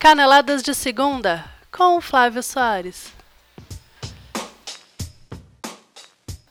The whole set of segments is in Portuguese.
Caneladas de Segunda com Flávio Soares.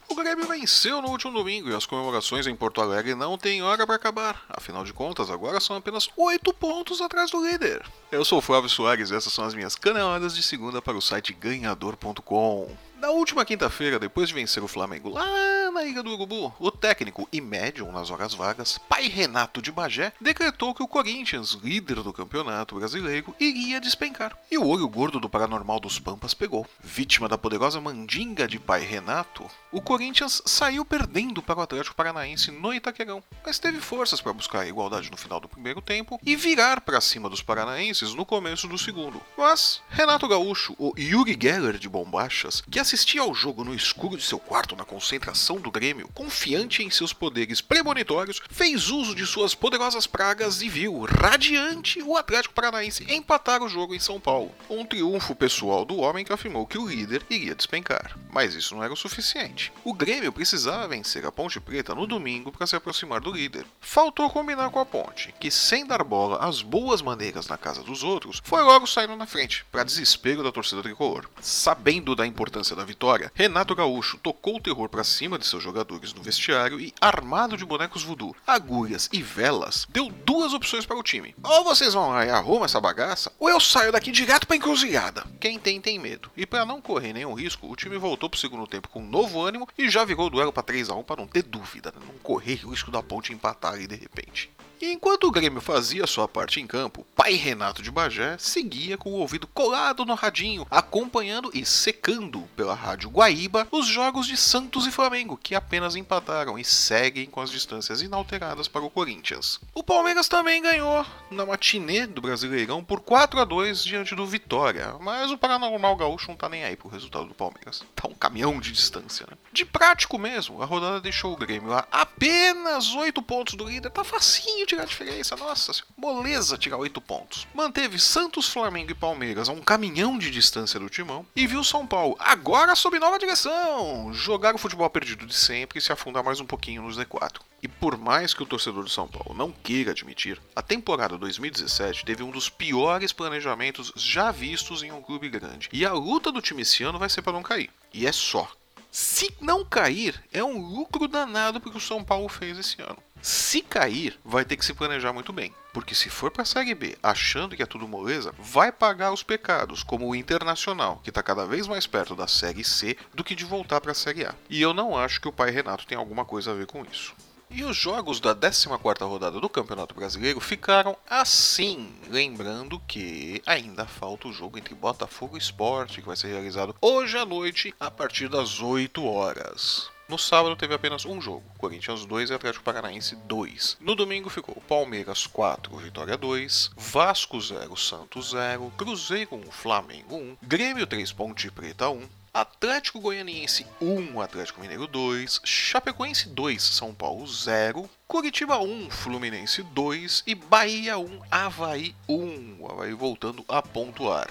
O Grêmio venceu no último domingo e as comemorações em Porto Alegre não têm hora para acabar. Afinal de contas, agora são apenas 8 pontos atrás do líder. Eu sou o Flávio Soares e essas são as minhas caneladas de segunda para o site ganhador.com. Na última quinta-feira, depois de vencer o Flamengo lá na Ilha do Urubu, o técnico e médium nas horas vagas, pai Renato de Bagé, decretou que o Corinthians, líder do campeonato brasileiro, iria despencar. E o olho gordo do paranormal dos Pampas pegou. Vítima da poderosa mandinga de pai Renato, o Corinthians saiu perdendo para o Atlético Paranaense no Itaquerão, mas teve forças para buscar a igualdade no final do primeiro tempo e virar para cima dos paranaenses no começo do segundo. Mas Renato Gaúcho, o Yuri Geller de Bombachas, que assistia ao jogo no escuro de seu quarto na concentração do Grêmio, confiante em seus poderes premonitórios, fez uso de suas poderosas pragas e viu, radiante, o Atlético Paranaense empatar o jogo em São Paulo. Um triunfo pessoal do homem que afirmou que o líder iria despencar. Mas isso não era o suficiente. O Grêmio precisava vencer a Ponte Preta no domingo para se aproximar do líder. Faltou combinar com a Ponte, que sem dar bola às boas maneiras na casa dos outros, foi logo saindo na frente, para desespero da torcida tricolor. Sabendo da importância da vitória, Renato Gaúcho tocou o terror para cima de seus jogadores no vestiário e, armado de bonecos voodoo, agulhas e velas, deu duas opções para o time. Ou vocês vão lá e arrumam essa bagaça, ou eu saio daqui direto pra encruzilhada. Quem tem, tem medo. E para não correr nenhum risco, o time voltou pro segundo tempo com um novo ânimo e já virou o duelo para 3 a 1 para não ter dúvida, né? não correr o risco da ponte empatar aí de repente. E enquanto o Grêmio fazia sua parte em campo, pai Renato de Bagé seguia com o ouvido colado no radinho, acompanhando e secando pela rádio Guaíba os jogos de Santos e Flamengo, que apenas empataram e seguem com as distâncias inalteradas para o Corinthians. O Palmeiras também ganhou na matinê do Brasileirão por 4 a 2 diante do Vitória, mas o Paranormal Gaúcho não tá nem aí pro resultado do Palmeiras. Tá um caminhão de distância, né? De prático mesmo, a rodada deixou o Grêmio a apenas 8 pontos do líder, tá facinho tirar a diferença, nossa, moleza tirar 8 pontos. Manteve Santos, Flamengo e Palmeiras a um caminhão de distância do timão e viu São Paulo, agora sob nova direção, jogar o futebol perdido de sempre e se afundar mais um pouquinho nos D4. E por mais que o torcedor do São Paulo não queira admitir, a temporada 2017 teve um dos piores planejamentos já vistos em um clube grande. E a luta do time esse ano vai ser para não cair. E é só. Se não cair, é um lucro danado porque o São Paulo fez esse ano. Se cair, vai ter que se planejar muito bem. Porque se for para a Série B achando que é tudo moleza, vai pagar os pecados, como o Internacional, que está cada vez mais perto da Série C do que de voltar para a Série A. E eu não acho que o pai Renato tem alguma coisa a ver com isso. E os jogos da 14ª rodada do Campeonato Brasileiro ficaram assim, lembrando que ainda falta o jogo entre Botafogo e Sport, que vai ser realizado hoje à noite a partir das 8 horas. No sábado teve apenas um jogo, Corinthians 2 e Atlético Paranaense 2. No domingo ficou Palmeiras 4, Vitória 2, Vasco 0, Santos 0, Cruzeiro 1, Flamengo 1, Grêmio 3, Ponte Preta 1, Atlético Goianiense 1, Atlético Mineiro 2, Chapecoense 2, São Paulo 0, Curitiba 1, Fluminense 2 e Bahia 1, Havaí 1. O Havaí voltando a pontuar.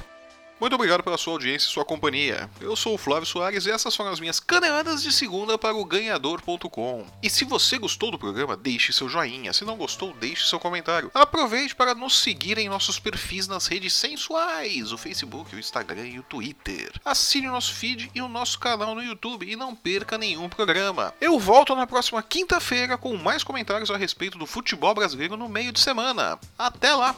Muito obrigado pela sua audiência e sua companhia. Eu sou o Flávio Soares e essas foram as minhas caneladas de segunda para o ganhador.com. E se você gostou do programa, deixe seu joinha. Se não gostou, deixe seu comentário. Aproveite para nos seguir em nossos perfis nas redes sensuais, o Facebook, o Instagram e o Twitter. Assine o nosso feed e o nosso canal no YouTube e não perca nenhum programa. Eu volto na próxima quinta-feira com mais comentários a respeito do futebol brasileiro no meio de semana. Até lá!